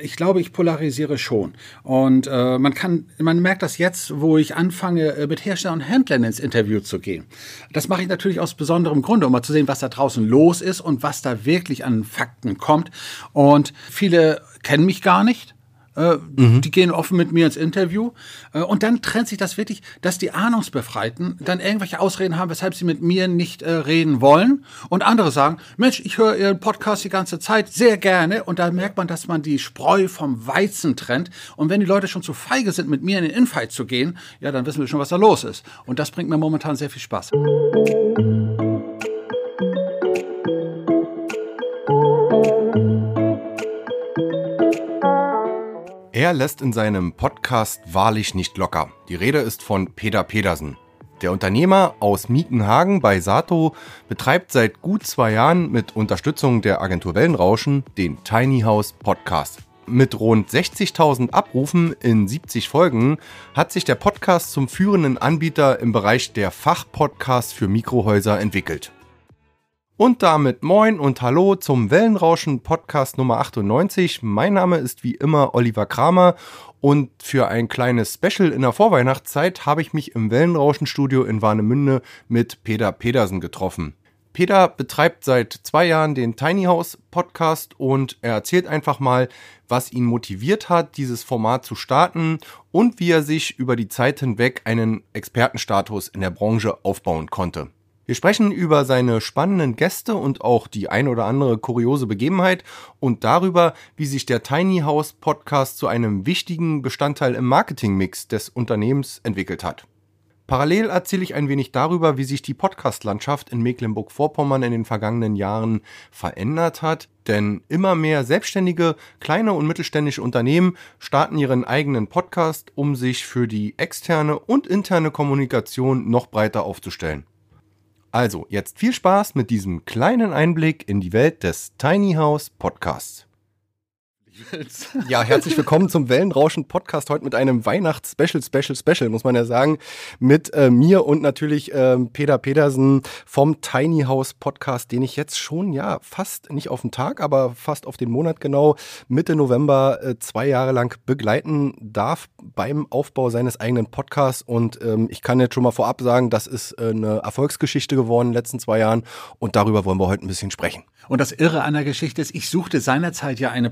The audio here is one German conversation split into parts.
Ich glaube, ich polarisiere schon. Und äh, man kann, man merkt das jetzt, wo ich anfange, äh, mit Herstellern und Händlern ins Interview zu gehen. Das mache ich natürlich aus besonderem Grunde, um mal zu sehen, was da draußen los ist und was da wirklich an Fakten kommt. Und viele kennen mich gar nicht. Mhm. Die gehen offen mit mir ins Interview. Äh, und dann trennt sich das wirklich, dass die Ahnungsbefreiten dann irgendwelche Ausreden haben, weshalb sie mit mir nicht äh, reden wollen. Und andere sagen, Mensch, ich höre Ihren Podcast die ganze Zeit sehr gerne. Und da merkt man, dass man die Spreu vom Weizen trennt. Und wenn die Leute schon zu feige sind, mit mir in den Infight zu gehen, ja, dann wissen wir schon, was da los ist. Und das bringt mir momentan sehr viel Spaß. Er lässt in seinem Podcast wahrlich nicht locker. Die Rede ist von Peter Pedersen. Der Unternehmer aus Miekenhagen bei Sato betreibt seit gut zwei Jahren mit Unterstützung der Agentur Wellenrauschen den Tiny House Podcast. Mit rund 60.000 Abrufen in 70 Folgen hat sich der Podcast zum führenden Anbieter im Bereich der Fachpodcasts für Mikrohäuser entwickelt. Und damit moin und hallo zum Wellenrauschen Podcast Nummer 98. Mein Name ist wie immer Oliver Kramer und für ein kleines Special in der Vorweihnachtszeit habe ich mich im Wellenrauschen Studio in Warnemünde mit Peter Pedersen getroffen. Peter betreibt seit zwei Jahren den Tiny House Podcast und er erzählt einfach mal, was ihn motiviert hat, dieses Format zu starten und wie er sich über die Zeit hinweg einen Expertenstatus in der Branche aufbauen konnte. Wir sprechen über seine spannenden Gäste und auch die ein oder andere kuriose Begebenheit und darüber, wie sich der Tiny House Podcast zu einem wichtigen Bestandteil im Marketingmix des Unternehmens entwickelt hat. Parallel erzähle ich ein wenig darüber, wie sich die Podcast-Landschaft in Mecklenburg-Vorpommern in den vergangenen Jahren verändert hat, denn immer mehr selbstständige, kleine und mittelständische Unternehmen starten ihren eigenen Podcast, um sich für die externe und interne Kommunikation noch breiter aufzustellen. Also, jetzt viel Spaß mit diesem kleinen Einblick in die Welt des Tiny House Podcasts. Ja, herzlich willkommen zum Wellenrauschen Podcast heute mit einem Weihnachts-Special, Special, Special, muss man ja sagen, mit äh, mir und natürlich äh, Peter Pedersen vom Tiny House Podcast, den ich jetzt schon, ja, fast nicht auf den Tag, aber fast auf den Monat genau, Mitte November äh, zwei Jahre lang begleiten darf beim Aufbau seines eigenen Podcasts. Und ähm, ich kann jetzt schon mal vorab sagen, das ist äh, eine Erfolgsgeschichte geworden in den letzten zwei Jahren. Und darüber wollen wir heute ein bisschen sprechen. Und das Irre an der Geschichte ist, ich suchte seinerzeit ja eine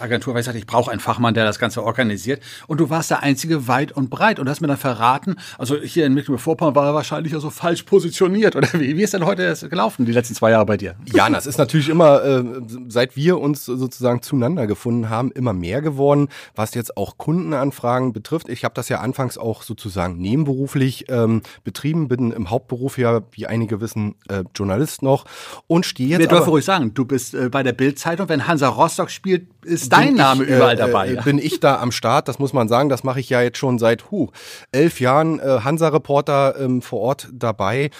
Podcast-Agentur, weil ich sagte, ich brauche einen Fachmann, der das Ganze organisiert. Und du warst der Einzige weit und breit und hast mir dann verraten, also hier in Mecklenburg-Vorpommern war er wahrscheinlich ja so falsch positioniert. Oder wie, wie ist denn heute das gelaufen, die letzten zwei Jahre bei dir? Ja, das ist natürlich immer, äh, seit wir uns sozusagen zueinander gefunden haben, immer mehr geworden, was jetzt auch Kundenanfragen betrifft. Ich habe das ja anfangs auch sozusagen nebenberuflich ähm, betrieben, bin im Hauptberuf ja, wie einige wissen, äh, Journalist noch und stehe jetzt. Wir dürfen ruhig sagen, du bist äh, bei der Bildzeitung, wenn Hansa Rostock spielt, ist dein Name ich, überall äh, dabei. Äh, bin ich da am Start, das muss man sagen, das mache ich ja jetzt schon seit huh, elf Jahren äh, Hansa-Reporter ähm, vor Ort dabei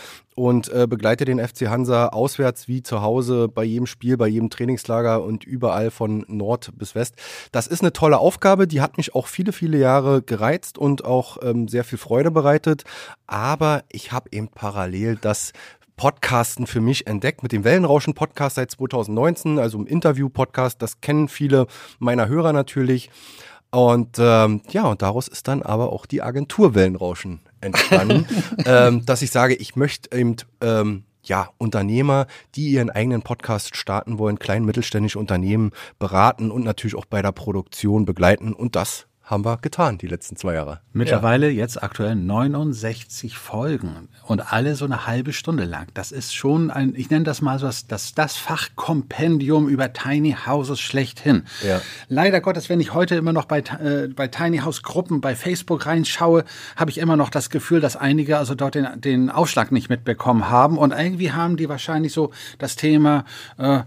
und äh, begleite den FC Hansa auswärts wie zu Hause bei jedem Spiel, bei jedem Trainingslager und überall von Nord bis West. Das ist eine tolle Aufgabe, die hat mich auch viele, viele Jahre gereizt und auch ähm, sehr viel Freude bereitet. Aber ich habe eben parallel das Podcasten für mich entdeckt mit dem Wellenrauschen-Podcast seit 2019, also im Interview-Podcast. Das kennen viele meiner Hörer natürlich. Und ähm, ja, und daraus ist dann aber auch die Agentur Wellenrauschen entstanden, ähm, dass ich sage, ich möchte eben ähm, ja, Unternehmer, die ihren eigenen Podcast starten wollen, klein mittelständische Unternehmen beraten und natürlich auch bei der Produktion begleiten. Und das haben wir getan, die letzten zwei Jahre. Mittlerweile ja. jetzt aktuell 69 Folgen und alle so eine halbe Stunde lang. Das ist schon ein, ich nenne das mal so das, das, Fachkompendium über Tiny Houses schlechthin. Ja. Leider Gottes, wenn ich heute immer noch bei, äh, bei Tiny House Gruppen bei Facebook reinschaue, habe ich immer noch das Gefühl, dass einige also dort den, den Aufschlag nicht mitbekommen haben und irgendwie haben die wahrscheinlich so das Thema, äh,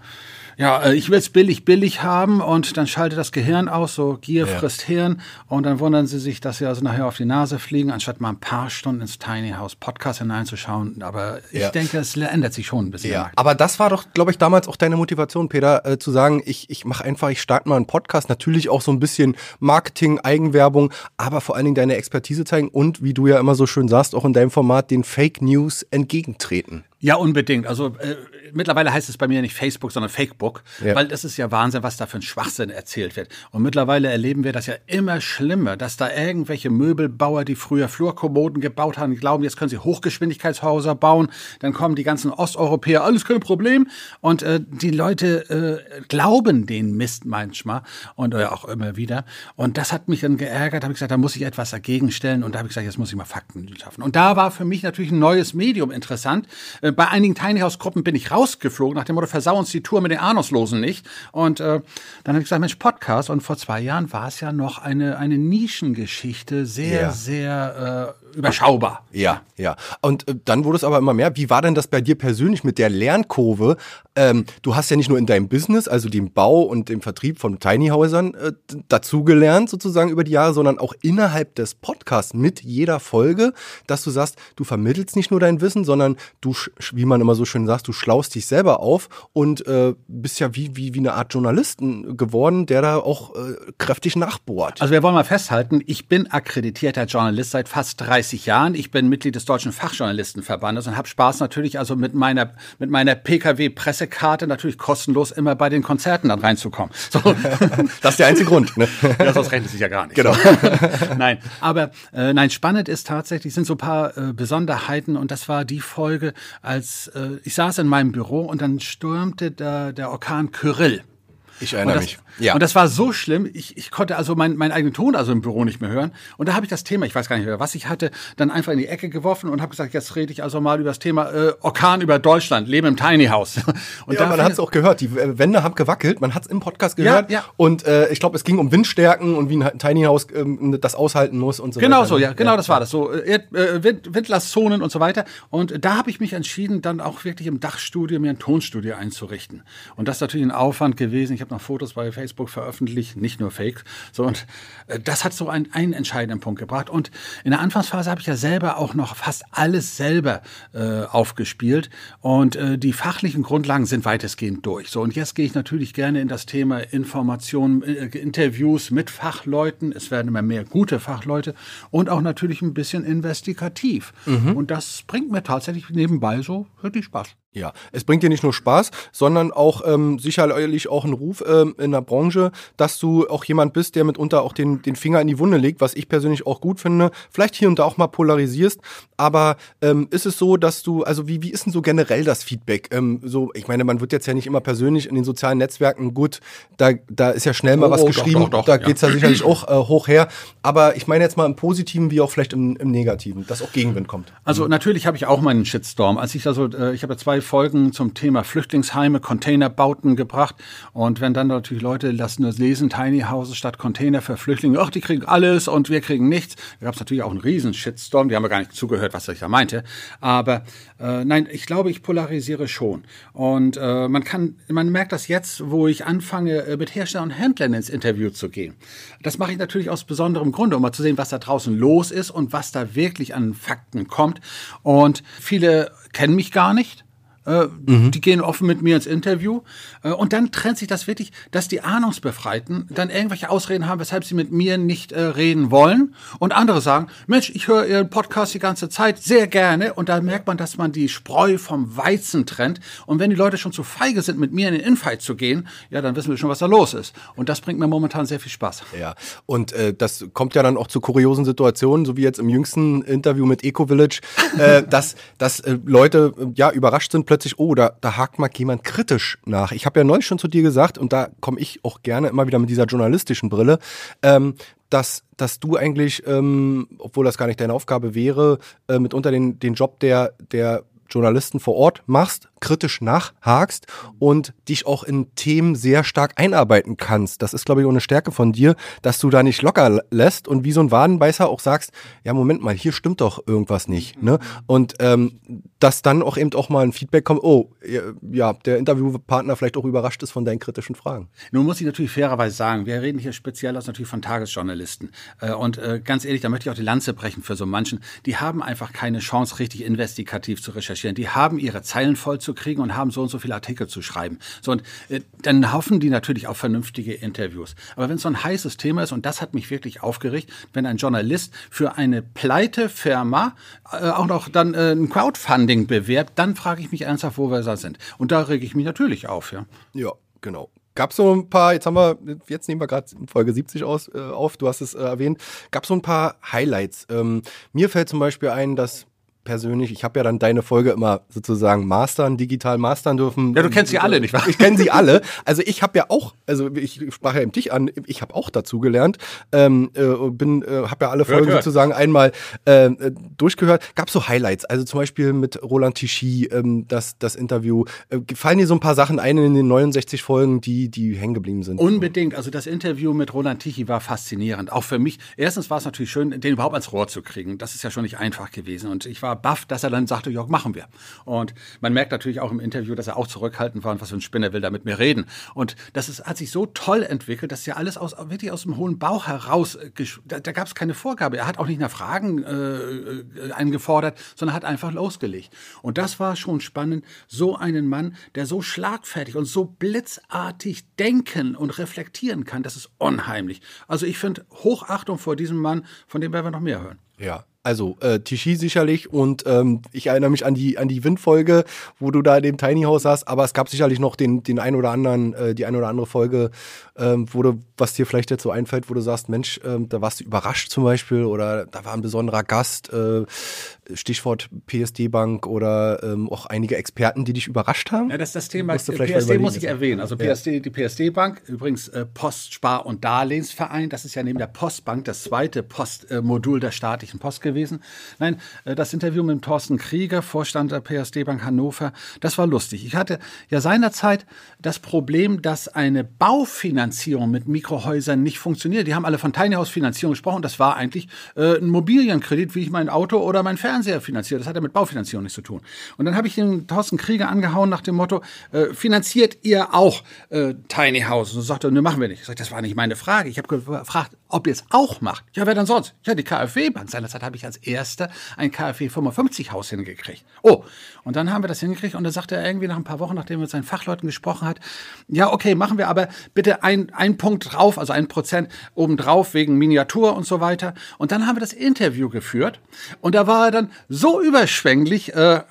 ja, äh, ich will es billig, billig haben und dann schaltet das Gehirn aus, so Gier ja. frisst Hirn und dann wundern sie sich, dass sie also nachher auf die Nase fliegen, anstatt mal ein paar Stunden ins Tiny House Podcast hineinzuschauen. Aber ich ja. denke, es ändert sich schon ein bisschen. Ja, aber das war doch, glaube ich, damals auch deine Motivation, Peter, äh, zu sagen, ich, ich mache einfach, ich starte mal einen Podcast, natürlich auch so ein bisschen Marketing, Eigenwerbung, aber vor allen Dingen deine Expertise zeigen und, wie du ja immer so schön sagst, auch in deinem Format den Fake News entgegentreten. Ja, unbedingt. Also äh, mittlerweile heißt es bei mir nicht Facebook, sondern Fakebook, ja. weil das ist ja Wahnsinn, was da für ein Schwachsinn erzählt wird. Und mittlerweile erleben wir das ja immer schlimmer, dass da irgendwelche Möbelbauer, die früher Flurkommoden gebaut haben, glauben, jetzt können sie Hochgeschwindigkeitshäuser bauen. Dann kommen die ganzen Osteuropäer, alles kein Problem. Und äh, die Leute äh, glauben den Mist manchmal und äh, auch immer wieder. Und das hat mich dann geärgert. Da habe ich gesagt, da muss ich etwas dagegen stellen. Und da habe ich gesagt, jetzt muss ich mal Fakten schaffen. Und da war für mich natürlich ein neues Medium interessant. Äh, bei einigen Tiny House Gruppen bin ich rausgeflogen nach dem Motto, versau uns die Tour mit den Ahnungslosen nicht. Und äh, dann habe ich gesagt, Mensch, Podcast. Und vor zwei Jahren war es ja noch eine, eine Nischengeschichte, sehr, ja. sehr äh, überschaubar. Ja, ja. Und äh, dann wurde es aber immer mehr. Wie war denn das bei dir persönlich mit der Lernkurve? Ähm, du hast ja nicht nur in deinem Business, also dem Bau und dem Vertrieb von Tiny Häusern, äh, dazugelernt sozusagen über die Jahre, sondern auch innerhalb des Podcasts mit jeder Folge, dass du sagst, du vermittelst nicht nur dein Wissen, sondern du, wie man immer so schön sagt, du schlaust dich selber auf und äh, bist ja wie, wie, wie eine Art Journalisten geworden, der da auch äh, kräftig nachbohrt. Also wir wollen mal festhalten, ich bin akkreditierter Journalist seit fast 30 Jahren. Ich bin Mitglied des Deutschen Fachjournalistenverbandes und habe Spaß natürlich also mit meiner, mit meiner PKW-Pressekarte natürlich kostenlos immer bei den Konzerten dann reinzukommen. So. das ist der einzige Grund. Ne? Ja, sonst rechnet sich ja gar nicht. Genau. nein, aber äh, nein, spannend ist tatsächlich, sind so ein paar äh, Besonderheiten und das war die Folge, als äh, ich saß in meinem Büro und dann stürmte der, der Orkan Kyrill. Ich erinnere das, mich. Ja. Und das war so schlimm, ich, ich konnte also meinen mein eigenen Ton also im Büro nicht mehr hören. Und da habe ich das Thema, ich weiß gar nicht mehr, was ich hatte, dann einfach in die Ecke geworfen und habe gesagt, jetzt rede ich also mal über das Thema äh, Orkan über Deutschland, Leben im Tiny House. Und ja, man hat es auch gehört, die Wände haben gewackelt, man hat es im Podcast gehört. Ja, ja. Und äh, ich glaube, es ging um Windstärken und wie ein Tiny House ähm, das aushalten muss und so genau weiter. Genau so, ja, genau ja. das war das. So äh, äh, Wind, Windlastzonen und so weiter. Und da habe ich mich entschieden, dann auch wirklich im Dachstudio mir ein Tonstudio einzurichten. Und das ist natürlich ein Aufwand gewesen. Ich habe noch Fotos bei Facebook veröffentlicht nicht nur Fake. So, und äh, das hat so einen, einen entscheidenden Punkt gebracht. Und in der Anfangsphase habe ich ja selber auch noch fast alles selber äh, aufgespielt. Und äh, die fachlichen Grundlagen sind weitestgehend durch. So, und jetzt gehe ich natürlich gerne in das Thema Informationen, äh, Interviews mit Fachleuten. Es werden immer mehr gute Fachleute und auch natürlich ein bisschen investigativ. Mhm. Und das bringt mir tatsächlich nebenbei so wirklich Spaß. Ja, es bringt dir nicht nur Spaß, sondern auch ähm, sicherlich auch einen Ruf ähm, in der Branche, dass du auch jemand bist, der mitunter auch den, den Finger in die Wunde legt, was ich persönlich auch gut finde. Vielleicht hier und da auch mal polarisierst, aber ähm, ist es so, dass du, also wie, wie ist denn so generell das Feedback? Ähm, so, ich meine, man wird jetzt ja nicht immer persönlich in den sozialen Netzwerken gut, da, da ist ja schnell mal oh, was oh, geschrieben, doch, doch, doch, da ja. geht's ja sicherlich auch äh, hoch her. Aber ich meine jetzt mal im Positiven wie auch vielleicht im, im Negativen, dass auch Gegenwind kommt. Also natürlich habe ich auch meinen Shitstorm. Als ich also, äh, ich habe ja zwei Folgen zum Thema Flüchtlingsheime, Containerbauten gebracht. Und wenn dann natürlich Leute lassen das lesen, Tiny Houses statt Container für Flüchtlinge, ach, die kriegen alles und wir kriegen nichts. Da gab es natürlich auch einen riesen Shitstorm, die haben ja gar nicht zugehört, was ich da meinte. Aber äh, nein, ich glaube, ich polarisiere schon. Und äh, man kann, man merkt das jetzt, wo ich anfange, äh, mit Herstellern und Händlern ins Interview zu gehen. Das mache ich natürlich aus besonderem Grunde, um mal zu sehen, was da draußen los ist und was da wirklich an Fakten kommt. Und viele kennen mich gar nicht. Äh, mhm. Die gehen offen mit mir ins Interview. Äh, und dann trennt sich das wirklich, dass die Ahnungsbefreiten dann irgendwelche Ausreden haben, weshalb sie mit mir nicht äh, reden wollen. Und andere sagen, Mensch, ich höre Ihren Podcast die ganze Zeit sehr gerne. Und da merkt man, dass man die Spreu vom Weizen trennt. Und wenn die Leute schon zu feige sind, mit mir in den Infight zu gehen, ja, dann wissen wir schon, was da los ist. Und das bringt mir momentan sehr viel Spaß. Ja, und das kommt ja dann auch zu kuriosen Situationen, so wie jetzt im jüngsten Interview mit Eco Village, dass, dass Leute ja überrascht sind, plötzlich, oh, da, da hakt mal jemand kritisch nach. Ich habe ja neulich schon zu dir gesagt, und da komme ich auch gerne immer wieder mit dieser journalistischen Brille, ähm, dass, dass du eigentlich, ähm, obwohl das gar nicht deine Aufgabe wäre, äh, mitunter den, den Job der, der Journalisten vor Ort machst, kritisch nachhakst und dich auch in Themen sehr stark einarbeiten kannst. Das ist, glaube ich, auch eine Stärke von dir, dass du da nicht locker lässt und wie so ein Wadenbeißer auch sagst, ja, Moment mal, hier stimmt doch irgendwas nicht. Ne? Und ähm, dass dann auch eben auch mal ein Feedback kommt, oh, ja, der Interviewpartner vielleicht auch überrascht ist von deinen kritischen Fragen. Nun muss ich natürlich fairerweise sagen, wir reden hier speziell aus natürlich von Tagesjournalisten. Äh, und äh, ganz ehrlich, da möchte ich auch die Lanze brechen für so manchen. Die haben einfach keine Chance, richtig investigativ zu recherchieren. Die haben ihre Zeilen voll zu kriegen und haben so und so viele Artikel zu schreiben. So, und äh, dann hoffen die natürlich auf vernünftige Interviews. Aber wenn es so ein heißes Thema ist, und das hat mich wirklich aufgeregt, wenn ein Journalist für eine pleite Firma äh, auch noch dann äh, ein Crowdfunding bewerbt, dann frage ich mich ernsthaft, wo wir da sind. Und da rege ich mich natürlich auf, ja. Ja, genau. Gab es so ein paar, jetzt haben wir, jetzt nehmen wir gerade Folge 70 aus, äh, auf, du hast es äh, erwähnt, gab es so ein paar Highlights. Ähm, mir fällt zum Beispiel ein, dass persönlich, ich habe ja dann deine Folge immer sozusagen mastern, digital mastern dürfen. Ja, du kennst sie alle, nicht wahr? Ich kenne sie alle. Also ich habe ja auch, also ich sprach ja eben dich an, ich habe auch dazu gelernt, ähm, äh, bin, äh, habe ja alle Folgen hört, sozusagen einmal äh, durchgehört. Gab so Highlights, also zum Beispiel mit Roland Tichy, ähm, das, das Interview. Äh, fallen dir so ein paar Sachen ein in den 69 Folgen, die, die hängen geblieben sind? Unbedingt. Also das Interview mit Roland Tichy war faszinierend. Auch für mich. Erstens war es natürlich schön, den überhaupt ans Rohr zu kriegen. Das ist ja schon nicht einfach gewesen. Und ich war war baff, dass er dann sagte, ja, machen wir. Und man merkt natürlich auch im Interview, dass er auch zurückhaltend war und was für ein Spinner will da mit mir reden. Und das ist, hat sich so toll entwickelt, dass ja alles aus, wirklich aus dem hohen Bauch heraus, da, da gab es keine Vorgabe. Er hat auch nicht nach Fragen äh, eingefordert, sondern hat einfach losgelegt. Und das war schon spannend, so einen Mann, der so schlagfertig und so blitzartig denken und reflektieren kann, das ist unheimlich. Also ich finde Hochachtung vor diesem Mann, von dem werden wir noch mehr hören. Ja, also äh, Tichy sicherlich und ähm, ich erinnere mich an die an die Windfolge, wo du da in dem Tiny House saßt, aber es gab sicherlich noch den den ein oder anderen äh, die ein oder andere Folge, ähm, wo du was dir vielleicht jetzt so einfällt, wo du sagst, Mensch, ähm, da warst du überrascht zum Beispiel oder da war ein besonderer Gast, äh, Stichwort PSD Bank oder ähm, auch einige Experten, die dich überrascht haben. Ja, das ist das Thema. PSD muss ich erwähnen. Also PSD, ja. die PSD Bank, übrigens äh, Post, Spar und Darlehensverein. Das ist ja neben der Postbank das zweite Postmodul der staatlichen Post gewesen. Nein, äh, das Interview mit Thorsten Krieger, Vorstand der PSD Bank Hannover, das war lustig. Ich hatte ja seinerzeit das Problem, dass eine Baufinanzierung mit Mikrohäusern nicht funktioniert. Die haben alle von Tiny House Finanzierung gesprochen. Das war eigentlich äh, ein Mobilienkredit, wie ich mein Auto oder mein Fernseher finanziere. Das hat ja mit Baufinanzierung nichts zu tun. Und dann habe ich den Thorsten Krieger angehauen nach dem Motto, äh, finanziert ihr auch äh, Tiny House? Und sagte ne, machen wir nicht. Ich sagte, das war nicht meine Frage. Ich habe gefragt, ob ihr es auch macht. Ja, wer denn sonst? Ja, die KfW-Bank. Seinerzeit habe ich als erster ein KfW 55 Haus hingekriegt. Oh, und dann haben wir das hingekriegt und dann sagte er irgendwie nach ein paar Wochen, nachdem er mit seinen Fachleuten gesprochen hat, ja, okay, machen wir aber bitte ein, ein Punkt drauf, also ein Prozent obendrauf wegen Miniatur und so weiter. Und dann haben wir das Interview geführt und da war er dann so überschwänglich, äh,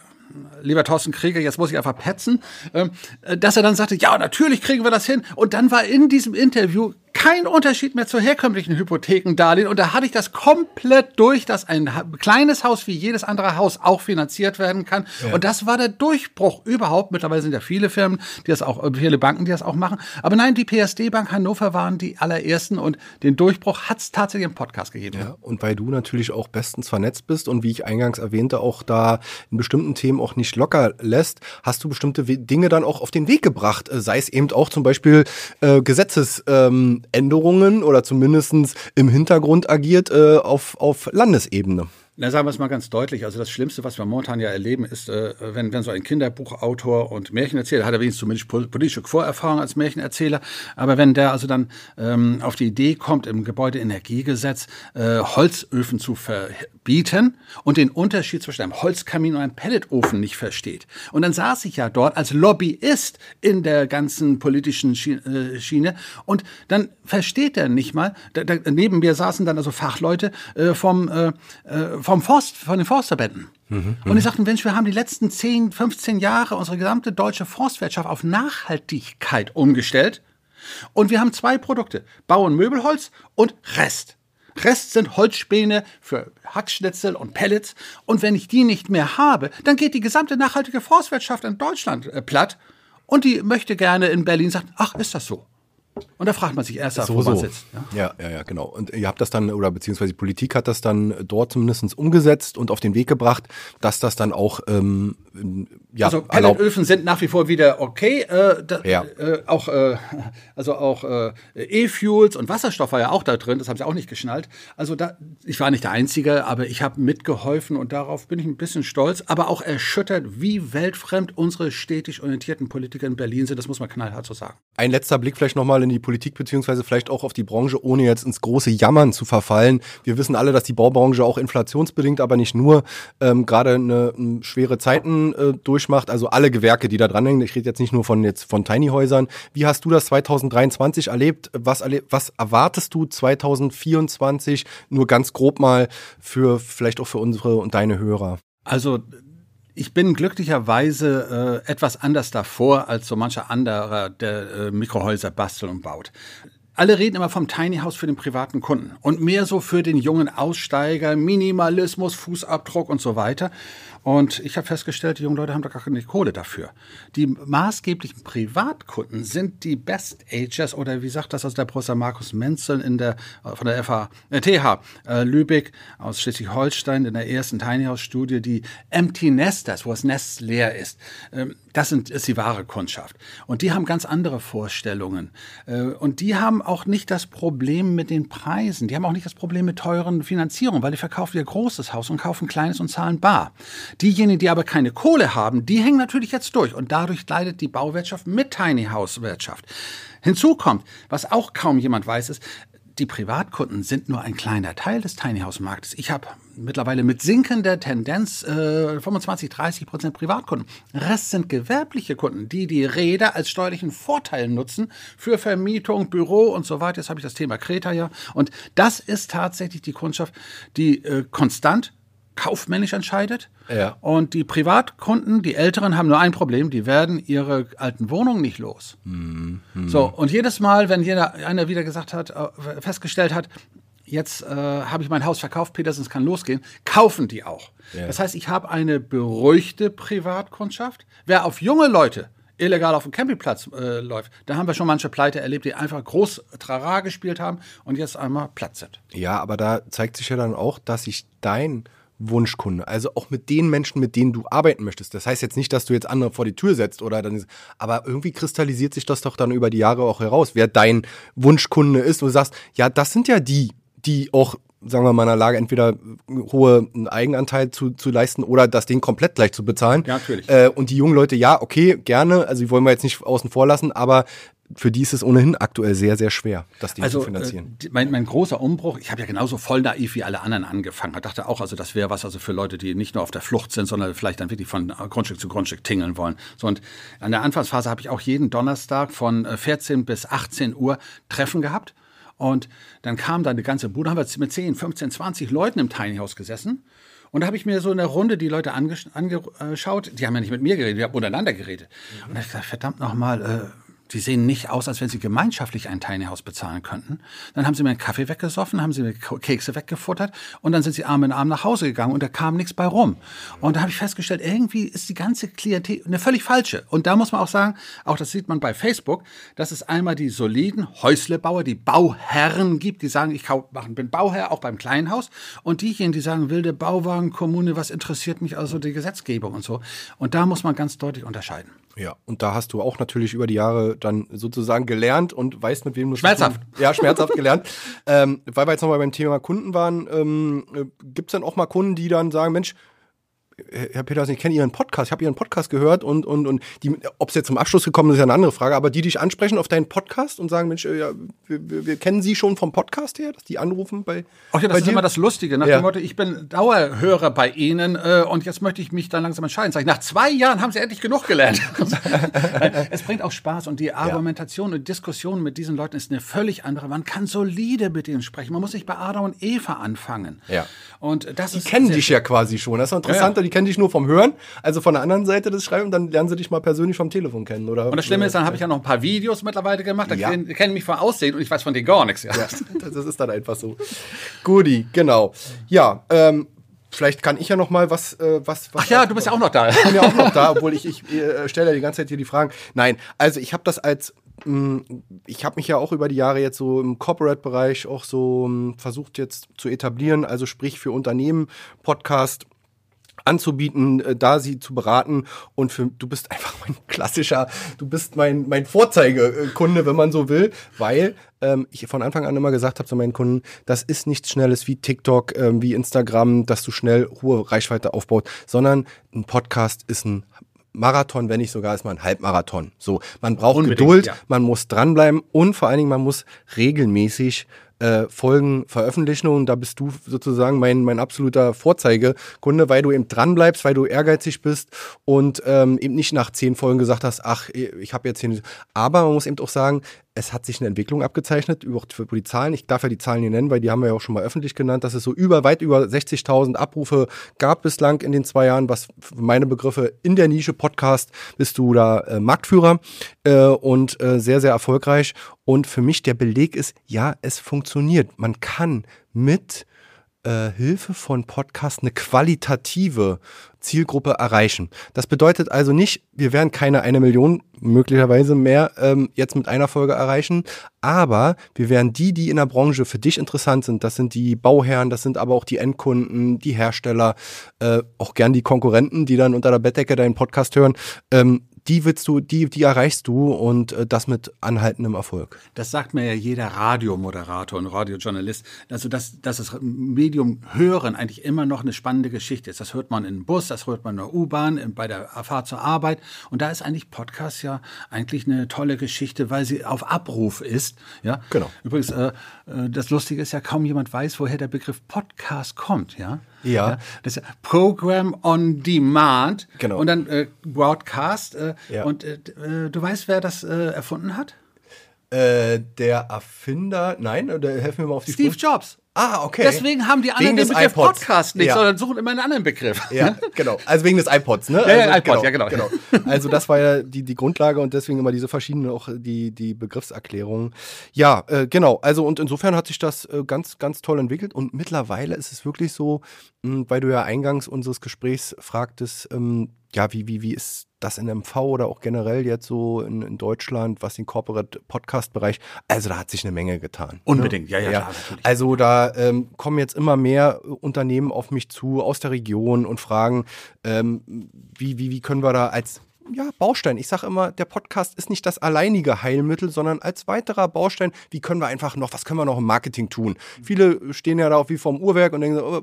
lieber Thorsten Krieger, jetzt muss ich einfach petzen, ähm, äh, dass er dann sagte, ja, natürlich kriegen wir das hin. Und dann war in diesem Interview kein Unterschied mehr zu herkömmlichen Hypothekendarlehen. Und da hatte ich das komplett durch, dass ein kleines Haus wie jedes andere Haus auch finanziert werden kann. Ja. Und das war der Durchbruch überhaupt. Mittlerweile sind ja viele Firmen, die das auch, viele Banken, die das auch machen. Aber nein, die PSD Bank Hannover waren die allerersten und den Durchbruch hat es tatsächlich im Podcast gegeben. Ja, und weil du natürlich auch bestens vernetzt bist und wie ich eingangs erwähnte, auch da in bestimmten Themen auch nicht locker lässt, hast du bestimmte Dinge dann auch auf den Weg gebracht. Äh, sei es eben auch zum Beispiel äh, Gesetzes, ähm, Änderungen oder zumindest im Hintergrund agiert äh, auf, auf Landesebene. Na, sagen wir es mal ganz deutlich. Also das Schlimmste, was wir momentan ja erleben, ist, äh, wenn, wenn so ein Kinderbuchautor und Märchenerzähler, hat er wenigstens zumindest politische Vorerfahrung als Märchenerzähler, aber wenn der also dann ähm, auf die Idee kommt, im Gebäudeenergiegesetz äh, Holzöfen zu verbieten und den Unterschied zwischen einem Holzkamin und einem Pelletofen nicht versteht. Und dann saß ich ja dort als Lobbyist in der ganzen politischen äh, Schiene und dann versteht er nicht mal, da, da, neben mir saßen dann also Fachleute äh, vom äh, äh vom Forst, von den Forstverbänden. Mhm, und die sagten, Mensch, wir haben die letzten 10, 15 Jahre unsere gesamte deutsche Forstwirtschaft auf Nachhaltigkeit umgestellt. Und wir haben zwei Produkte, Bau- und Möbelholz und Rest. Rest sind Holzspäne für Hackschnitzel und Pellets. Und wenn ich die nicht mehr habe, dann geht die gesamte nachhaltige Forstwirtschaft in Deutschland äh, platt. Und die möchte gerne in Berlin sagen, ach, ist das so? Und da fragt man sich erst, so, wo man sitzt. Ja? ja, ja, ja, genau. Und ihr habt das dann, oder beziehungsweise die Politik hat das dann dort zumindest umgesetzt und auf den Weg gebracht, dass das dann auch ähm, ja, also Pelletöfen sind nach wie vor wieder okay. Äh, da, ja. äh, auch äh, also auch äh, E-Fuels und Wasserstoff war ja auch da drin. Das haben sie auch nicht geschnallt. Also da, ich war nicht der Einzige, aber ich habe mitgeholfen und darauf bin ich ein bisschen stolz, aber auch erschüttert, wie weltfremd unsere städtisch orientierten Politiker in Berlin sind. Das muss man knallhart so sagen. Ein letzter Blick vielleicht nochmal in die Politik beziehungsweise vielleicht auch auf die Branche, ohne jetzt ins große Jammern zu verfallen. Wir wissen alle, dass die Baubranche auch inflationsbedingt, aber nicht nur ähm, gerade eine, eine schwere Zeiten äh, durch durchmacht, also alle Gewerke, die da dranhängen. Ich rede jetzt nicht nur von jetzt von Tiny Häusern. Wie hast du das 2023 erlebt? Was, erleb was erwartest du 2024? Nur ganz grob mal für vielleicht auch für unsere und deine Hörer. Also ich bin glücklicherweise äh, etwas anders davor als so mancher anderer, der äh, Mikrohäuser bastelt und baut. Alle reden immer vom Tiny House für den privaten Kunden und mehr so für den jungen Aussteiger, Minimalismus, Fußabdruck und so weiter. Und ich habe festgestellt, die jungen Leute haben doch gar keine Kohle dafür. Die maßgeblichen Privatkunden sind die Best Agers oder wie sagt das aus der Professor Markus Menzel in der, von der FH, äh, TH äh, Lübeck aus Schleswig-Holstein in der ersten Tiny House Studie, die Empty Nesters, wo das Nest leer ist. Ähm, das sind, ist die wahre Kundschaft. Und die haben ganz andere Vorstellungen. Äh, und die haben auch nicht das Problem mit den Preisen. Die haben auch nicht das Problem mit teuren Finanzierungen, weil die verkaufen ihr großes Haus und kaufen kleines und zahlen bar. Diejenigen, die aber keine Kohle haben, die hängen natürlich jetzt durch und dadurch leidet die Bauwirtschaft mit Tiny House Wirtschaft. Hinzu kommt, was auch kaum jemand weiß, ist, die Privatkunden sind nur ein kleiner Teil des Tiny House Marktes. Ich habe mittlerweile mit sinkender Tendenz äh, 25, 30 Prozent Privatkunden. Rest sind gewerbliche Kunden, die die Räder als steuerlichen Vorteil nutzen für Vermietung, Büro und so weiter. Jetzt habe ich das Thema Kreta ja. Und das ist tatsächlich die Kundschaft, die äh, konstant kaufmännisch entscheidet. Ja. Und die Privatkunden, die Älteren, haben nur ein Problem, die werden ihre alten Wohnungen nicht los. Mhm. So, und jedes Mal, wenn jeder, einer wieder gesagt hat, äh, festgestellt hat, jetzt äh, habe ich mein Haus verkauft, Petersens kann losgehen, kaufen die auch. Ja. Das heißt, ich habe eine beruhigte Privatkundschaft. Wer auf junge Leute illegal auf dem Campingplatz äh, läuft, da haben wir schon manche Pleite erlebt, die einfach groß Trara gespielt haben und jetzt einmal Platz sind. Ja, aber da zeigt sich ja dann auch, dass sich dein Wunschkunde. Also auch mit den Menschen, mit denen du arbeiten möchtest. Das heißt jetzt nicht, dass du jetzt andere vor die Tür setzt oder dann, aber irgendwie kristallisiert sich das doch dann über die Jahre auch heraus, wer dein Wunschkunde ist. Und du sagst, ja, das sind ja die, die auch sagen wir mal, in der Lage, entweder hohen Eigenanteil zu, zu leisten oder das Ding komplett gleich zu bezahlen. Ja, natürlich. Äh, und die jungen Leute, ja, okay, gerne, also die wollen wir jetzt nicht außen vor lassen, aber für die ist es ohnehin aktuell sehr, sehr schwer, das Ding also, zu finanzieren. Äh, mein, mein großer Umbruch, ich habe ja genauso voll naiv wie alle anderen angefangen. Ich dachte auch, also das wäre was also für Leute, die nicht nur auf der Flucht sind, sondern vielleicht dann wirklich von Grundstück zu Grundstück tingeln wollen. So, und an der Anfangsphase habe ich auch jeden Donnerstag von 14 äh, bis 18 Uhr Treffen gehabt. Und dann kam da eine ganze Bude, haben wir mit 10, 15, 20 Leuten im Tiny House gesessen. Und da habe ich mir so in der Runde die Leute angeschaut. Die haben ja nicht mit mir geredet, die haben untereinander geredet. Und da habe ich gesagt, verdammt nochmal, äh, die sehen nicht aus, als wenn sie gemeinschaftlich ein Tiny House bezahlen könnten. Dann haben sie mir einen Kaffee weggesoffen, haben sie mir Kekse weggefuttert und dann sind sie Arm in Arm nach Hause gegangen und da kam nichts bei rum. Und da habe ich festgestellt, irgendwie ist die ganze Klientel eine völlig falsche. Und da muss man auch sagen, auch das sieht man bei Facebook, dass es einmal die soliden Häuslebauer, die Bauherren gibt, die sagen, ich bin Bauherr, auch beim kleinen Haus. Und diejenigen, die sagen, wilde Bauwagen, Kommune, was interessiert mich also die Gesetzgebung und so. Und da muss man ganz deutlich unterscheiden. Ja, und da hast du auch natürlich über die Jahre dann sozusagen gelernt und weißt, mit wem du Schmerzhaft. Ja, schmerzhaft gelernt. Ähm, weil wir jetzt nochmal beim Thema Kunden waren, ähm, äh, gibt es dann auch mal Kunden, die dann sagen, Mensch, Herr Petersen, ich kenne Ihren Podcast, ich habe Ihren Podcast gehört und, und, und ob es jetzt zum Abschluss gekommen ist, ist ja eine andere Frage, aber die dich ansprechen auf deinen Podcast und sagen, Mensch, äh, ja, wir, wir kennen Sie schon vom Podcast her, dass die anrufen bei Ach ja, das ist dir? immer das Lustige, nach ja. dem Motto, ich bin Dauerhörer bei Ihnen äh, und jetzt möchte ich mich dann langsam entscheiden. Sag ich, nach zwei Jahren haben Sie endlich genug gelernt. es bringt auch Spaß und die Argumentation ja. und Diskussion mit diesen Leuten ist eine völlig andere. Man kann solide mit ihnen sprechen. Man muss nicht bei Adam und Eva anfangen. Ja. Und das die kennen dich ja quasi schon. Das ist interessant. Ja, die kennen dich nur vom Hören, also von der anderen Seite des Schreibens, dann lernen sie dich mal persönlich vom Telefon kennen, oder? Und das Schlimme ist, dann habe ich ja noch ein paar Videos mittlerweile gemacht, da ja. kennen, mich von Aussehen und ich weiß von denen gar nichts. Ja. ja das ist dann einfach so. Guti, genau. Ja, ähm, Vielleicht kann ich ja noch mal was, äh, was, was. Ach ja, du bist ja auch noch da. Ich bin ja auch noch da, obwohl ich, ich äh, stelle ja die ganze Zeit hier die Fragen. Nein, also ich habe das als hm, ich habe mich ja auch über die Jahre jetzt so im Corporate-Bereich auch so hm, versucht jetzt zu etablieren, also sprich für Unternehmen, Podcast anzubieten, äh, da sie zu beraten und für du bist einfach mein klassischer, du bist mein mein Vorzeigekunde, wenn man so will, weil ähm, ich von Anfang an immer gesagt habe zu meinen Kunden, das ist nichts Schnelles wie TikTok, ähm, wie Instagram, dass du schnell hohe Reichweite aufbaut, sondern ein Podcast ist ein Marathon, wenn nicht sogar ist man ein Halbmarathon. So, man braucht Unbedingt, Geduld, ja. man muss dranbleiben und vor allen Dingen man muss regelmäßig äh, Folgen veröffentlichen und da bist du sozusagen mein, mein absoluter Vorzeigekunde, weil du eben dran bleibst, weil du ehrgeizig bist und ähm, eben nicht nach zehn Folgen gesagt hast, ach, ich habe jetzt hier nicht. Aber man muss eben auch sagen, es hat sich eine Entwicklung abgezeichnet, über für die Zahlen. Ich darf ja die Zahlen hier nennen, weil die haben wir ja auch schon mal öffentlich genannt, dass es so über, weit über 60.000 Abrufe gab bislang in den zwei Jahren, was meine Begriffe in der Nische Podcast bist du da äh, Marktführer äh, und äh, sehr, sehr erfolgreich. Und für mich der Beleg ist, ja, es funktioniert. Man kann mit äh, Hilfe von Podcast eine qualitative Zielgruppe erreichen. Das bedeutet also nicht, wir werden keine eine Million möglicherweise mehr ähm, jetzt mit einer Folge erreichen, aber wir werden die, die in der Branche für dich interessant sind, das sind die Bauherren, das sind aber auch die Endkunden, die Hersteller, äh, auch gern die Konkurrenten, die dann unter der Bettdecke deinen Podcast hören, ähm, die willst du, die, die erreichst du und äh, das mit anhaltendem Erfolg. Das sagt mir ja jeder Radiomoderator und Radiojournalist. Also, dass, dass das Medium Hören eigentlich immer noch eine spannende Geschichte ist. Das hört man im Bus, das hört man in der U-Bahn, bei der Fahrt zur Arbeit. Und da ist eigentlich Podcast ja eigentlich eine tolle Geschichte, weil sie auf Abruf ist. Ja, genau. Übrigens, äh, äh das Lustige ist ja, kaum jemand weiß, woher der Begriff Podcast kommt. Ja. Ja. ja. Das ist Program on Demand. Genau. Und dann äh, Broadcast. Äh, ja. Und äh, äh du weißt, wer das äh, erfunden hat? Äh, der Erfinder, nein, oder helfen wir mal auf die Steve Spur? Jobs. Ah, okay. Deswegen haben die anderen den Begriff iPods. Podcast nicht, ja. sondern suchen immer einen anderen Begriff. Ja, genau. Also wegen des iPods, ne? Ja, also, ja, iPod, genau, ja, genau. genau. Also das war ja die, die Grundlage und deswegen immer diese verschiedenen auch die, die Begriffserklärungen. Ja, äh, genau. Also und insofern hat sich das äh, ganz, ganz toll entwickelt und mittlerweile ist es wirklich so, weil du ja eingangs unseres Gesprächs fragtest, ähm, ja, wie, wie, wie ist das in MV oder auch generell jetzt so in, in Deutschland, was den Corporate Podcast-Bereich, also da hat sich eine Menge getan. Unbedingt, ne? ja, ja, ja. Klar. Also da ähm, kommen jetzt immer mehr Unternehmen auf mich zu aus der Region und fragen, ähm, wie, wie, wie können wir da als ja, Baustein. Ich sage immer, der Podcast ist nicht das alleinige Heilmittel, sondern als weiterer Baustein, wie können wir einfach noch, was können wir noch im Marketing tun? Mhm. Viele stehen ja da auch wie vorm Uhrwerk und denken, oh,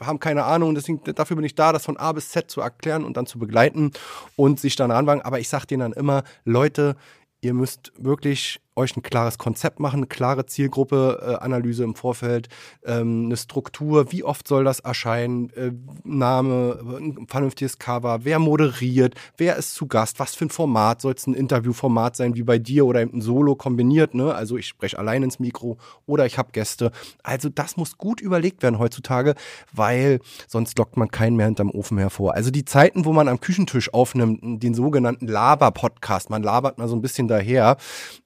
haben keine Ahnung, deswegen, dafür bin ich da, das von A bis Z zu erklären und dann zu begleiten und sich dann ranwagen. Aber ich sage denen dann immer, Leute, ihr müsst wirklich euch ein klares Konzept machen, eine klare Zielgruppe-Analyse äh, im Vorfeld, ähm, eine Struktur, wie oft soll das erscheinen, äh, Name, ein vernünftiges Cover, wer moderiert, wer ist zu Gast, was für ein Format, soll es ein Interviewformat sein wie bei dir oder ein Solo kombiniert, ne? also ich spreche allein ins Mikro oder ich habe Gäste. Also das muss gut überlegt werden heutzutage, weil sonst lockt man keinen mehr hinterm Ofen hervor. Also die Zeiten, wo man am Küchentisch aufnimmt, den sogenannten Laber-Podcast, man labert mal so ein bisschen daher,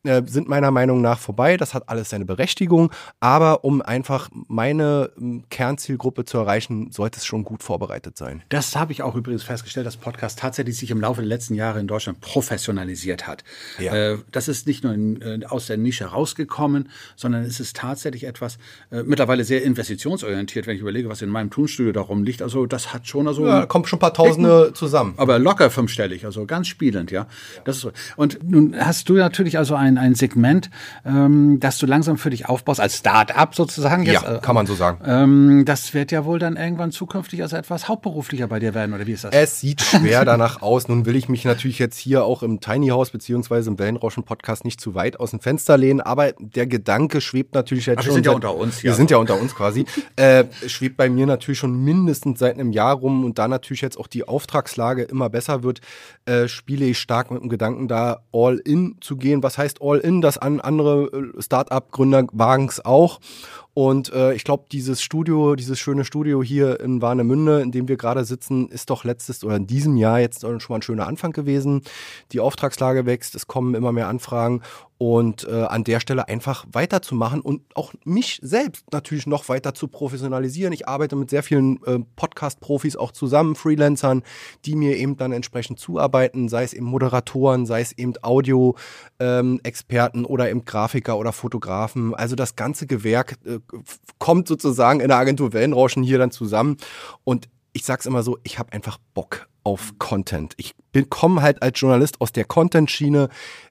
äh, sind meiner Meinung nach vorbei. Das hat alles seine Berechtigung. Aber um einfach meine ähm, Kernzielgruppe zu erreichen, sollte es schon gut vorbereitet sein. Das habe ich auch übrigens festgestellt, dass Podcast tatsächlich sich im Laufe der letzten Jahre in Deutschland professionalisiert hat. Ja. Äh, das ist nicht nur in, äh, aus der Nische rausgekommen, sondern es ist tatsächlich etwas äh, mittlerweile sehr investitionsorientiert, wenn ich überlege, was in meinem Tonstudio da rumliegt. Also das hat schon also ja, kommt schon ein paar Tausende zusammen. Aber locker fünfstellig, also ganz spielend, ja. ja. Das ist so. Und nun hast du natürlich also ein, ein Segment, ähm, das du langsam für dich aufbaust, als Start-up sozusagen. Jetzt, ja, kann man so sagen. Ähm, das wird ja wohl dann irgendwann zukünftig also etwas hauptberuflicher bei dir werden, oder wie ist das? Es sieht schwer danach aus. Nun will ich mich natürlich jetzt hier auch im Tiny House beziehungsweise im Wellenrauschen-Podcast nicht zu weit aus dem Fenster lehnen, aber der Gedanke schwebt natürlich jetzt Ach, schon. Wir sind ja unter uns, ja. Wir sind ja unter uns quasi. äh, schwebt bei mir natürlich schon mindestens seit einem Jahr rum und da natürlich jetzt auch die Auftragslage immer besser wird, äh, spiele ich stark mit dem Gedanken, da all in zu gehen. Was heißt all in? Das an andere äh, Start-up-Gründer wagen es auch. Und äh, ich glaube, dieses Studio, dieses schöne Studio hier in Warnemünde, in dem wir gerade sitzen, ist doch letztes oder in diesem Jahr jetzt schon mal ein schöner Anfang gewesen. Die Auftragslage wächst, es kommen immer mehr Anfragen und äh, an der Stelle einfach weiterzumachen und auch mich selbst natürlich noch weiter zu professionalisieren. Ich arbeite mit sehr vielen äh, Podcast-Profis auch zusammen, Freelancern, die mir eben dann entsprechend zuarbeiten, sei es eben Moderatoren, sei es eben Audio-Experten ähm, oder eben Grafiker oder Fotografen. Also das ganze Gewerk äh, kommt sozusagen in der Agentur Wellenrauschen hier dann zusammen und ich sag's immer so, ich habe einfach Bock auf Content. Ich komme halt als Journalist aus der Content-Schiene.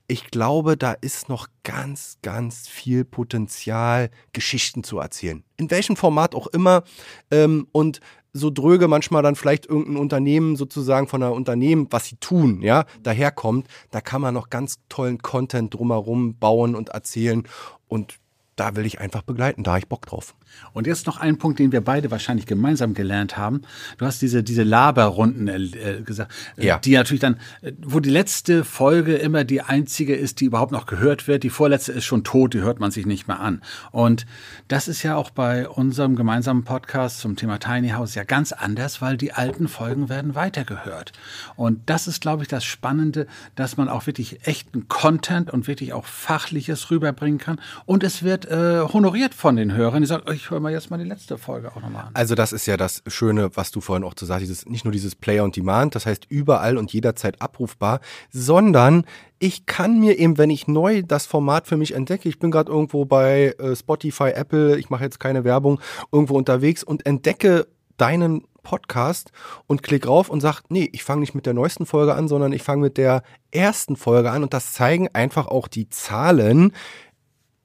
Ich glaube, da ist noch ganz, ganz viel Potenzial, Geschichten zu erzählen. In welchem Format auch immer. Ähm, und so dröge manchmal dann vielleicht irgendein Unternehmen sozusagen von einer Unternehmen, was sie tun, ja, daherkommt, da kann man noch ganz tollen Content drumherum bauen und erzählen. Und da will ich einfach begleiten, da habe ich Bock drauf. Und jetzt noch ein Punkt, den wir beide wahrscheinlich gemeinsam gelernt haben. Du hast diese, diese Laberrunden äh, gesagt, äh, ja. die natürlich dann, äh, wo die letzte Folge immer die einzige ist, die überhaupt noch gehört wird. Die vorletzte ist schon tot, die hört man sich nicht mehr an. Und das ist ja auch bei unserem gemeinsamen Podcast zum Thema Tiny House ja ganz anders, weil die alten Folgen werden weitergehört. Und das ist, glaube ich, das Spannende, dass man auch wirklich echten Content und wirklich auch Fachliches rüberbringen kann. Und es wird äh, honoriert von den Hörern. Die sagen, ich höre mal jetzt mal die letzte Folge auch nochmal an. Also das ist ja das Schöne, was du vorhin auch zu sagst, dieses, nicht nur dieses Player on Demand, das heißt überall und jederzeit abrufbar, sondern ich kann mir eben, wenn ich neu das Format für mich entdecke, ich bin gerade irgendwo bei äh, Spotify, Apple, ich mache jetzt keine Werbung, irgendwo unterwegs und entdecke deinen Podcast und klick rauf und sag, nee, ich fange nicht mit der neuesten Folge an, sondern ich fange mit der ersten Folge an und das zeigen einfach auch die Zahlen,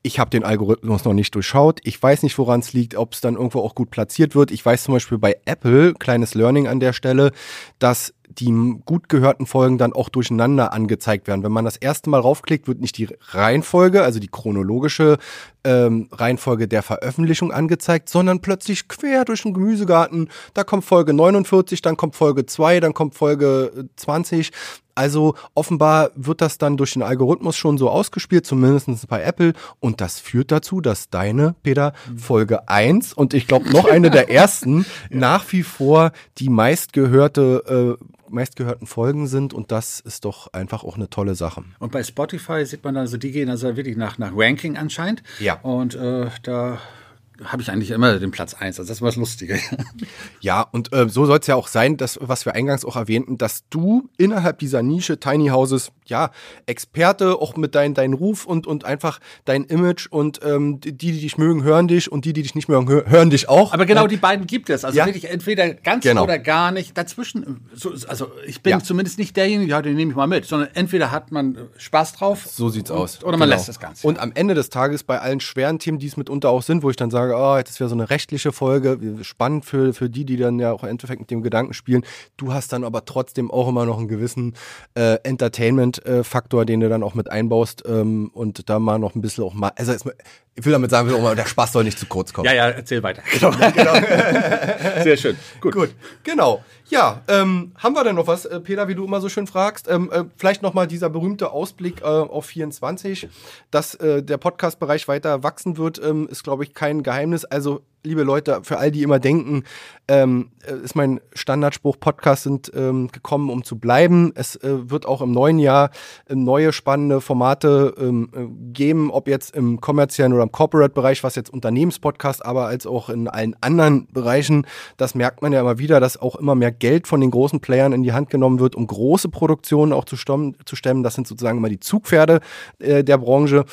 ich habe den Algorithmus noch nicht durchschaut. Ich weiß nicht, woran es liegt, ob es dann irgendwo auch gut platziert wird. Ich weiß zum Beispiel bei Apple, kleines Learning an der Stelle, dass die gut gehörten Folgen dann auch durcheinander angezeigt werden. Wenn man das erste Mal raufklickt, wird nicht die Reihenfolge, also die chronologische ähm, Reihenfolge der Veröffentlichung angezeigt, sondern plötzlich quer durch den Gemüsegarten. Da kommt Folge 49, dann kommt Folge 2, dann kommt Folge 20. Also offenbar wird das dann durch den Algorithmus schon so ausgespielt, zumindest bei Apple. Und das führt dazu, dass deine, Peter, Folge 1 und ich glaube noch eine der ersten ja. nach wie vor die meistgehörte äh, meistgehörten Folgen sind und das ist doch einfach auch eine tolle Sache. Und bei Spotify sieht man also, die gehen also wirklich nach, nach Ranking anscheinend. Ja. Und äh, da habe ich eigentlich immer den Platz eins. Also das ist was Lustige. Ja, und äh, so soll es ja auch sein, dass, was wir eingangs auch erwähnten, dass du innerhalb dieser Nische Tiny Houses, ja, Experte, auch mit deinem dein Ruf und, und einfach dein Image und ähm, die, die dich mögen, hören dich und die, die dich nicht mögen, hören dich auch. Aber genau ja. die beiden gibt es. Also ja. wirklich entweder ganz genau. oder gar nicht. Dazwischen, so, also ich bin ja. zumindest nicht derjenige, ja, den nehme ich mal mit, sondern entweder hat man Spaß drauf. So sieht's und, aus. Oder man genau. lässt das Ganze. Und am Ende des Tages bei allen schweren Themen, die es mitunter auch sind, wo ich dann sage, sage, oh, das wäre so eine rechtliche Folge, spannend für, für die, die dann ja auch im Endeffekt mit dem Gedanken spielen. Du hast dann aber trotzdem auch immer noch einen gewissen äh, Entertainment-Faktor, den du dann auch mit einbaust ähm, und da mal noch ein bisschen auch mal, also ich will damit sagen, der Spaß soll nicht zu kurz kommen. Ja, ja, erzähl weiter. Genau. genau. Sehr schön. Gut. Gut. Genau. Ja, ähm, haben wir denn noch was, äh, Peter, wie du immer so schön fragst? Ähm, äh, vielleicht nochmal dieser berühmte Ausblick äh, auf 24, dass äh, der Podcast-Bereich weiter wachsen wird, ähm, ist, glaube ich, kein Geheimnis. Also liebe Leute, für all die immer denken, ähm, äh, ist mein Standardspruch, Podcasts sind ähm, gekommen, um zu bleiben. Es äh, wird auch im neuen Jahr äh, neue spannende Formate ähm, äh, geben, ob jetzt im kommerziellen oder im Corporate-Bereich, was jetzt Unternehmenspodcast, aber als auch in allen anderen Bereichen. Das merkt man ja immer wieder, dass auch immer mehr Geld von den großen Playern in die Hand genommen wird, um große Produktionen auch zu, stemmen. Zu stemmen. Das sind sozusagen immer die Zugpferde äh, der Branche.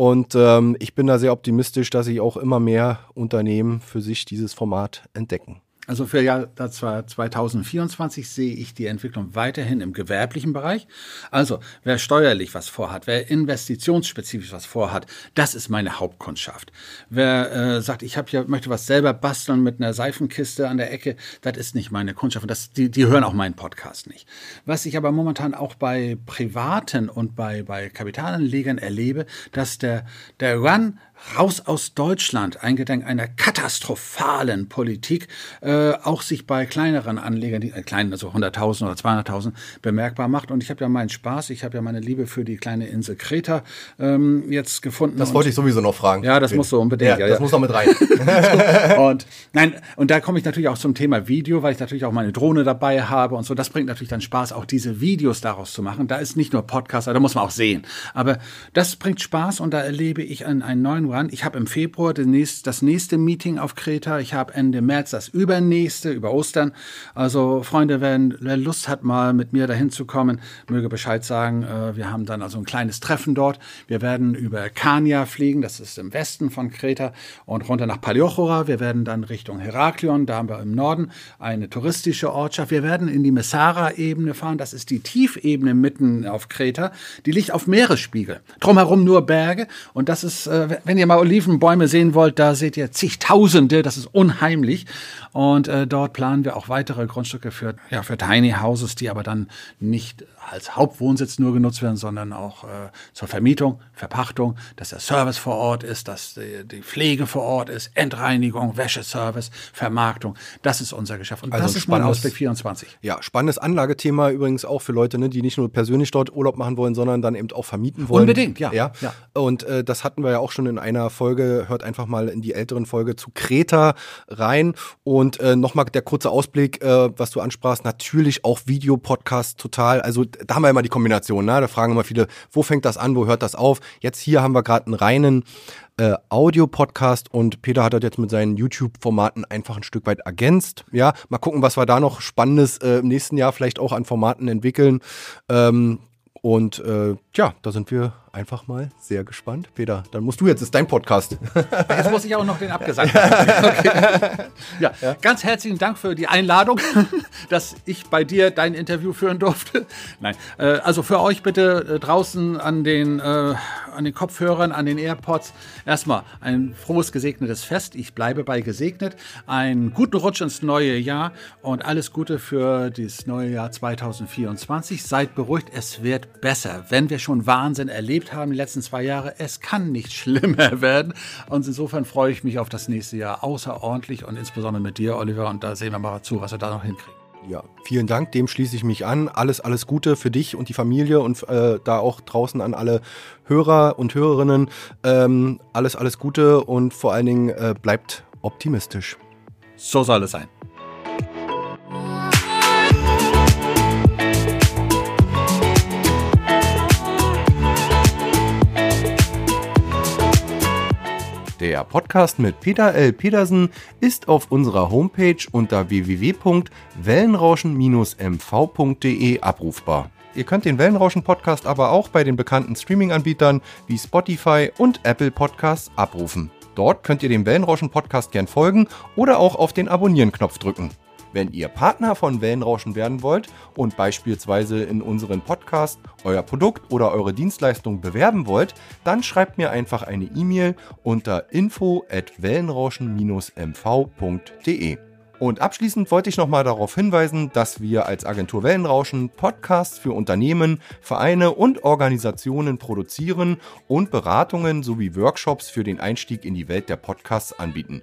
Und ähm, ich bin da sehr optimistisch, dass sich auch immer mehr Unternehmen für sich dieses Format entdecken. Also für Jahr 2024 sehe ich die Entwicklung weiterhin im gewerblichen Bereich. Also wer steuerlich was vorhat, wer investitionsspezifisch was vorhat, das ist meine Hauptkundschaft. Wer äh, sagt, ich ja möchte was selber basteln mit einer Seifenkiste an der Ecke, das ist nicht meine Kundschaft. Das, die, die hören auch meinen Podcast nicht. Was ich aber momentan auch bei Privaten und bei, bei Kapitalanlegern erlebe, dass der, der Run raus aus Deutschland, eingedenk einer katastrophalen Politik, äh, auch sich bei kleineren Anlegern, die äh, kleinen, also 100.000 oder 200.000, bemerkbar macht. Und ich habe ja meinen Spaß, ich habe ja meine Liebe für die kleine Insel Kreta ähm, jetzt gefunden. Das wollte ich sowieso noch fragen. Ja, das muss so unbedingt. Ja, ja das ja. muss noch mit rein. und nein, und da komme ich natürlich auch zum Thema Video, weil ich natürlich auch meine Drohne dabei habe und so. Das bringt natürlich dann Spaß, auch diese Videos daraus zu machen. Da ist nicht nur Podcast, da muss man auch sehen. Aber das bringt Spaß und da erlebe ich einen, einen neuen Run. Ich habe im Februar das nächste, Meeting auf Kreta. Ich habe Ende März das übernächste, über Ostern. Also Freunde, wenn wer Lust hat, mal mit mir dahin zu kommen, möge Bescheid sagen. Äh, wir haben dann also ein kleines Treffen dort. Wir werden über Kania fliegen, das ist im Westen von Kreta, und runter nach Paliochora. Wir werden dann Richtung Heraklion, da haben wir im Norden eine touristische Ortschaft. Wir werden in die Messara-Ebene fahren. Das ist die Tiefebene mitten auf Kreta. Die liegt auf Meeresspiegel. Drumherum nur Berge. Und das ist, äh, wenn ihr mal Olivenbäume sehen wollt, da seht ihr zigtausende, das ist unheimlich. Und äh, dort planen wir auch weitere Grundstücke für, ja, für Tiny Houses, die aber dann nicht als Hauptwohnsitz nur genutzt werden, sondern auch äh, zur Vermietung, Verpachtung, dass der Service vor Ort ist, dass die, die Pflege vor Ort ist, Endreinigung, Wäscheservice, Vermarktung. Das ist unser Geschäft. Und Also das ist mein Ausblick 24. Ja, spannendes Anlagethema übrigens auch für Leute, ne, die nicht nur persönlich dort Urlaub machen wollen, sondern dann eben auch vermieten wollen. Unbedingt, ja, ja. ja. Und äh, das hatten wir ja auch schon in einer Folge. Hört einfach mal in die älteren Folge zu Kreta rein. Und äh, nochmal der kurze Ausblick, äh, was du ansprachst. Natürlich auch Videopodcast total. Also da haben wir immer die Kombination. Ne? Da fragen immer viele, wo fängt das an, wo hört das auf? Jetzt hier haben wir gerade einen reinen äh, Audio-Podcast und Peter hat das jetzt mit seinen YouTube-Formaten einfach ein Stück weit ergänzt. Ja, mal gucken, was wir da noch Spannendes äh, im nächsten Jahr vielleicht auch an Formaten entwickeln. Ähm, und äh, ja, da sind wir einfach mal sehr gespannt. Peter, dann musst du jetzt, ist dein Podcast. Jetzt muss ich auch noch den Abgesang machen. Okay. Ja, ganz herzlichen Dank für die Einladung, dass ich bei dir dein Interview führen durfte. Nein, äh, also für euch bitte äh, draußen an den, äh, an den Kopfhörern, an den AirPods erstmal ein frohes, gesegnetes Fest. Ich bleibe bei gesegnet. Einen guten Rutsch ins neue Jahr und alles Gute für das neue Jahr 2024. Seid beruhigt, es wird besser. Wenn wir schon Wahnsinn erlebt haben die letzten zwei Jahre, es kann nicht schlimmer werden. Und insofern freue ich mich auf das nächste Jahr außerordentlich und insbesondere mit dir, Oliver. Und da sehen wir mal zu, was wir da noch hinkriegen. Ja, vielen Dank, dem schließe ich mich an. Alles, alles Gute für dich und die Familie und äh, da auch draußen an alle Hörer und Hörerinnen. Ähm, alles, alles Gute und vor allen Dingen äh, bleibt optimistisch. So soll es sein. Der Podcast mit Peter L. Petersen ist auf unserer Homepage unter www.wellenrauschen-mv.de abrufbar. Ihr könnt den Wellenrauschen-Podcast aber auch bei den bekannten Streaming-Anbietern wie Spotify und Apple Podcasts abrufen. Dort könnt ihr dem Wellenrauschen-Podcast gern folgen oder auch auf den Abonnieren-Knopf drücken. Wenn ihr Partner von Wellenrauschen werden wollt und beispielsweise in unseren Podcast euer Produkt oder eure Dienstleistung bewerben wollt, dann schreibt mir einfach eine E-Mail unter info at wellenrauschen-mv.de. Und abschließend wollte ich nochmal darauf hinweisen, dass wir als Agentur Wellenrauschen Podcasts für Unternehmen, Vereine und Organisationen produzieren und Beratungen sowie Workshops für den Einstieg in die Welt der Podcasts anbieten.